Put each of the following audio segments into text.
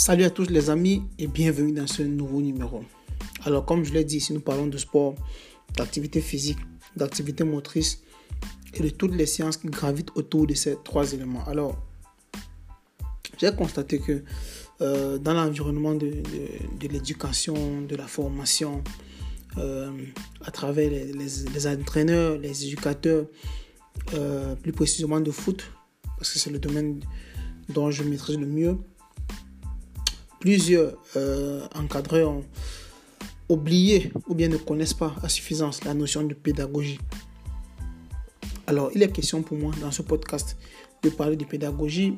Salut à tous les amis et bienvenue dans ce nouveau numéro. Alors comme je l'ai dit, si nous parlons de sport, d'activité physique, d'activité motrice et de toutes les sciences qui gravitent autour de ces trois éléments. Alors, j'ai constaté que euh, dans l'environnement de, l'éducation, de la formation, euh, à travers les, entraîneurs, les éducateurs, euh, plus précisément de foot, parce que c'est le domaine dont je maîtrise le mieux, plusieurs euh, encadreurs ont oublié ou bien ne connaissent pas à suffisance la notion de pédagogie. Alors, il est question pour moi dans ce podcast de parler de pédagogie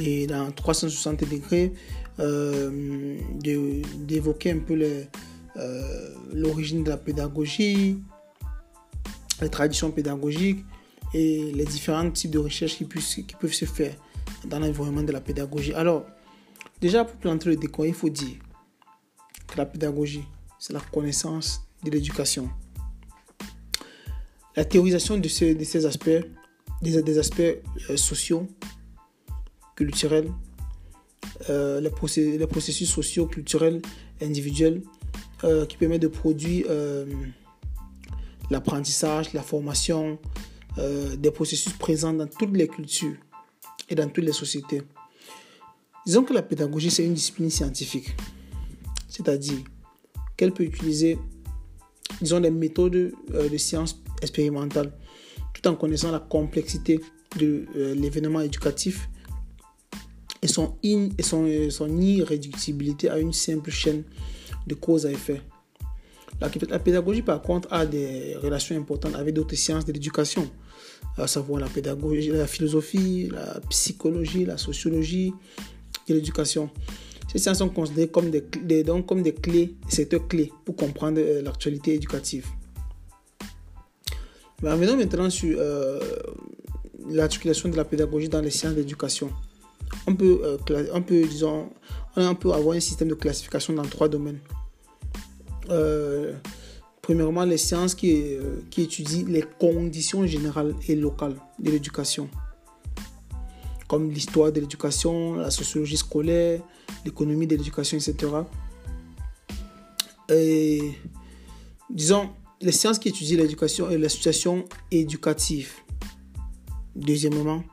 et dans 360 degrés, euh, d'évoquer un peu euh, l'origine de la pédagogie, les traditions pédagogiques et les différents types de recherches qui, qui peuvent se faire dans l'environnement de la pédagogie. Alors, Déjà, pour planter le décor, il faut dire que la pédagogie, c'est la connaissance de l'éducation. La théorisation de ces, aspects, des, aspects euh, sociaux, culturels, euh, les, processus, les, processus sociaux, culturels, individuels, euh, qui permettent de produire l'apprentissage, la formation, des processus présents dans toutes les cultures et dans toutes les sociétés. Disons que la pédagogie, c'est une discipline scientifique. C'est-à-dire qu'elle peut utiliser, disons, des méthodes euh, de sciences expérimentales, tout en connaissant la complexité de euh, l'événement éducatif et son, in, et euh, son irréductibilité à une simple chaîne de cause à effet. La, la, pédagogie, par contre, a des relations importantes avec d'autres sciences de l'éducation, à savoir la pédagogie, la philosophie, la psychologie, la sociologie, l'éducation. Ces sciences sont considérées comme des, donc comme des clés, des secteurs clés pour comprendre euh, l'actualité éducative. Mais revenons maintenant sur euh, l'articulation de la pédagogie dans les sciences d'éducation. On peut, euh, on peut, disons, on peut avoir un système de classification dans trois domaines. premièrement, les sciences qui, qui étudient les conditions générales et locales de l'éducation comme l'histoire de l'éducation, la sociologie scolaire, l'économie de l'éducation, etc. Et disons, les sciences qui étudient l'éducation et la situation éducative. Deuxièmement,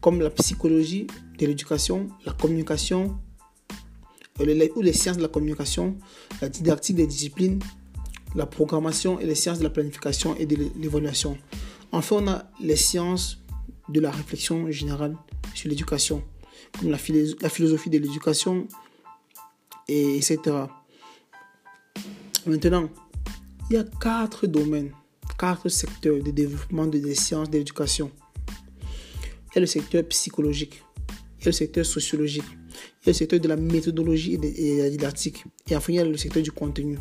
comme la psychologie de l'éducation, la communication, euh, ou les sciences de la communication, la didactique des disciplines, la programmation et les sciences de la planification et de l'évaluation. Enfin, on a les sciences de la réflexion générale sur l'éducation, comme la, la philosophie de l'éducation, et etc. Maintenant, il y a quatre domaines, quatre secteurs de développement des sciences de l'éducation. Il y a le secteur psychologique, il y a le secteur sociologique, il y a le secteur de la méthodologie et de la didactique, et enfin il y a le secteur du contenu.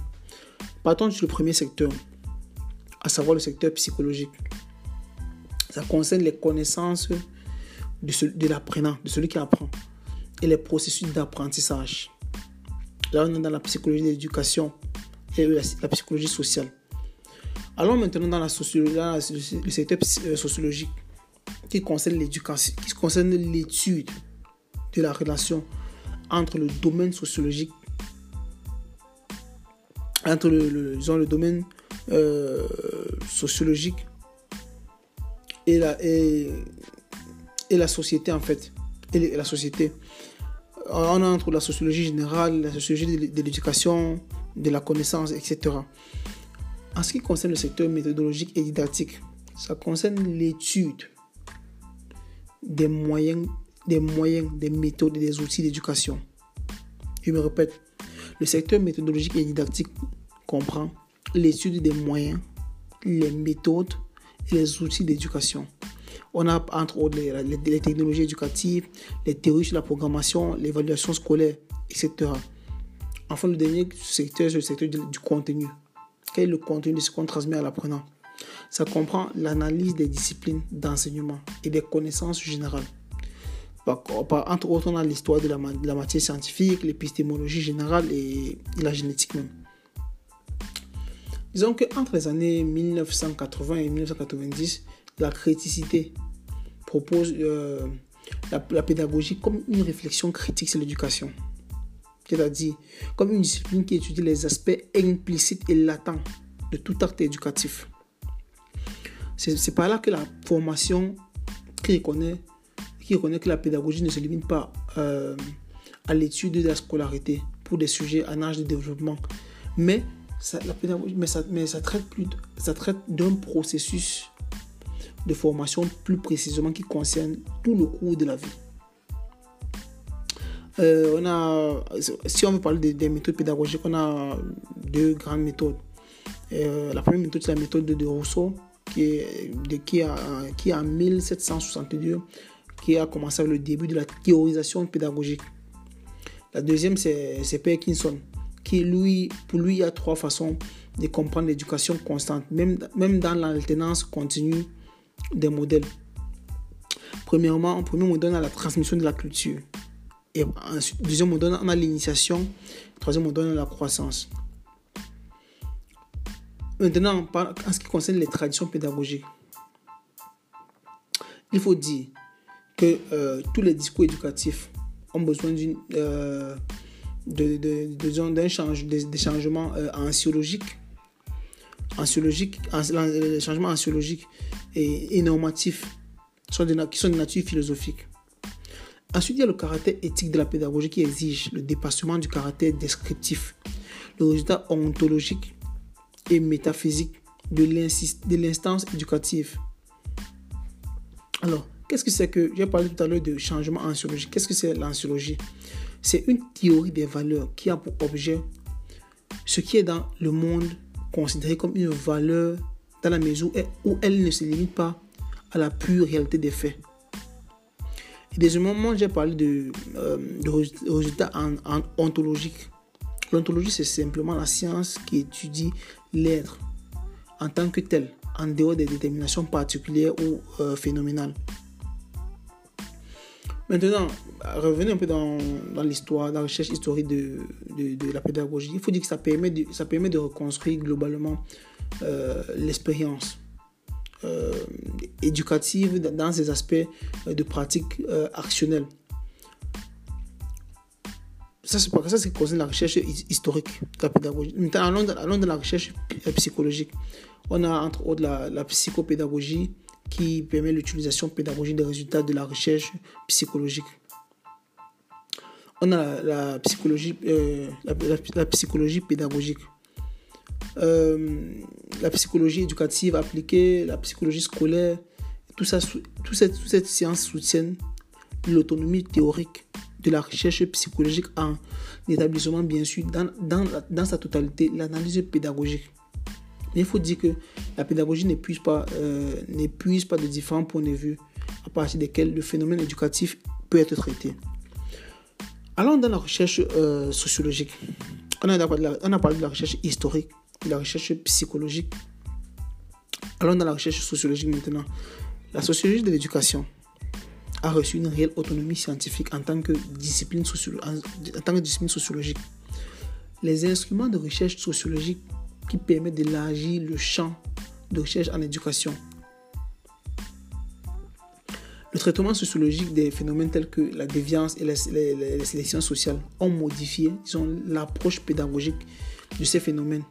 Partons sur le premier secteur, à savoir le secteur psychologique. Ça concerne les connaissances de, de l'apprenant, de celui qui apprend, et les processus d'apprentissage. Là, on est dans la psychologie de l'éducation et la, psychologie sociale. Allons maintenant dans la sociologie, le secteur euh, sociologique qui concerne l'éducation, qui concerne l'étude de la relation entre le domaine sociologique, entre le, le domaine euh, sociologique et la, et, la société en fait. Et la société. On entre la sociologie générale, la sociologie de, l'éducation, de la connaissance, etc. En ce qui concerne le secteur méthodologique et didactique, ça concerne l'étude des moyens, des moyens, des méthodes et des outils d'éducation. Je me répète, le secteur méthodologique et didactique comprend l'étude des moyens, les méthodes les outils d'éducation. On a entre autres les, technologies éducatives, les théories sur la programmation, l'évaluation scolaire, etc. Enfin, le dernier secteur, c'est le secteur du, contenu. Quel est le contenu de ce qu'on transmet à l'apprenant? Ça comprend l'analyse des disciplines d'enseignement et des connaissances générales. entre autres, on a l'histoire de la, matière scientifique, l'épistémologie générale et la génétique même. Disons qu'entre les années 1980 et 1990, la criticité propose, euh, la, pédagogie comme une réflexion critique sur l'éducation. C'est-à-dire comme une discipline qui étudie les aspects implicites et latents de tout acte éducatif. C'est par là que la formation qui reconnaît, qui reconnaît que la pédagogie ne se limite pas euh, à l'étude de la scolarité pour des sujets en âge de développement, mais mais ça, mais ça traite plus, ça traite d'un processus de formation plus précisément qui concerne tout le cours de la vie. Euh, on a, si on veut parler des, méthodes pédagogiques, on a deux grandes méthodes. Euh, la première méthode, c'est la méthode de Rousseau, qui, est, de, qui, a, qui en 1762 qui a commencé avec le début de la théorisation pédagogique. La deuxième, c'est Perkinson, qui lui, pour lui, il y a trois façons de comprendre l'éducation constante, même, même dans l'alternance continue des modèles. Premièrement, en premier, on donne à la transmission de la culture. Et deuxième, on donne à l'initiation. Troisième, on donne à la croissance. Maintenant, en ce qui concerne les traditions pédagogiques, il faut dire que euh, tous les discours éducatifs ont besoin d'une euh, de, de, d'un change, des, changements euh, les changements anxiologiques et, normatifs sont qui sont de nature philosophique. Ensuite, il y a le caractère éthique de la pédagogie qui exige le dépassement du caractère descriptif, le résultat ontologique et métaphysique de l'instance éducative. Alors, qu'est-ce que c'est que, j'ai parlé tout à l'heure de changement anxiologique. Qu'est-ce que c'est l'anciologie C'est une théorie des valeurs qui a pour objet ce qui est dans le monde considéré comme une valeur dans la mesure où elle ne se limite pas à la pure réalité des faits. Et deuxièmement, j'ai parlé de, euh, résultats ontologiques. L'ontologie, c'est simplement la science qui étudie l'être en tant que tel, en dehors des déterminations particulières ou euh, phénoménales. Maintenant, revenez un peu dans, l'histoire, dans la recherche historique de, la pédagogie. Il faut dire que ça permet de, reconstruire globalement euh, l'expérience euh, éducative dans ses aspects de pratique actionnelle. Ça, c'est ça, c'est concerne la recherche historique de la pédagogie. Maintenant, allons, allons dans la recherche psychologique. On a entre autres la, la psychopédagogie qui permet l'utilisation pédagogique des résultats de la recherche psychologique. On a la, psychologie, euh, la, psychologie pédagogique. Euh, la psychologie éducative appliquée, la psychologie scolaire, tout ça, tout toute cette science soutiennent l'autonomie théorique de la recherche psychologique en établissement, bien sûr, dans, dans, dans sa totalité, l'analyse pédagogique. Il faut dire que la pédagogie n'épuise pas, euh, pas de différents points de vue à partir desquels le phénomène éducatif peut être traité. Allons dans la recherche euh, sociologique. On a, parlé de la recherche historique, de la recherche psychologique. Allons dans la recherche sociologique maintenant. La sociologie de l'éducation a reçu une réelle autonomie scientifique en tant que discipline sociologique. Les instruments de recherche sociologique qui permettent d'élargir le champ de recherche en éducation. Le traitement sociologique des phénomènes tels que la déviance et les, les sélections sociales ont modifié l'approche pédagogique de ces phénomènes.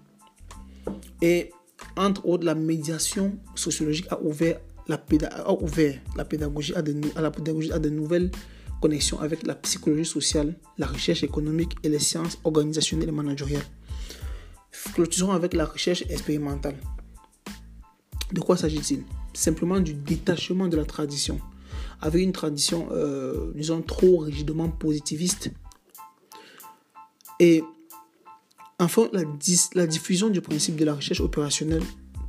Et entre autres, la médiation sociologique a ouvert la pédagogie à de, la pédagogie à de nouvelles connexions avec la psychologie sociale, la recherche économique et les sciences organisationnelles et managériales. Clôturons avec la recherche expérimentale. De quoi s'agit-il? Simplement du détachement de la tradition. Avec une tradition, euh, disons, trop rigidement positiviste. Et enfin, la, diffusion du principe de la recherche opérationnelle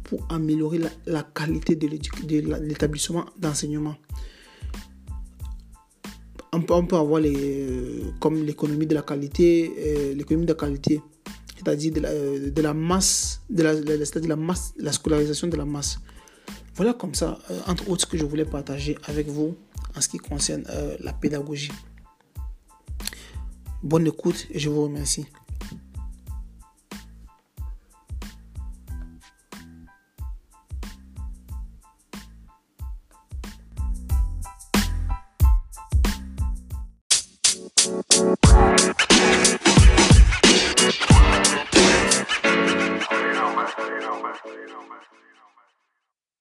pour améliorer la, qualité de l'établissement d'enseignement. On peut, avoir les, comme l'économie de la qualité, euh, l'économie de la qualité, c'est-à-dire de la, euh, de la, masse, de la, de la masse, la scolarisation de la masse. Voilà comme ça, entre autres, ce que je voulais partager avec vous en ce qui concerne la pédagogie. Bonne écoute et je vous remercie.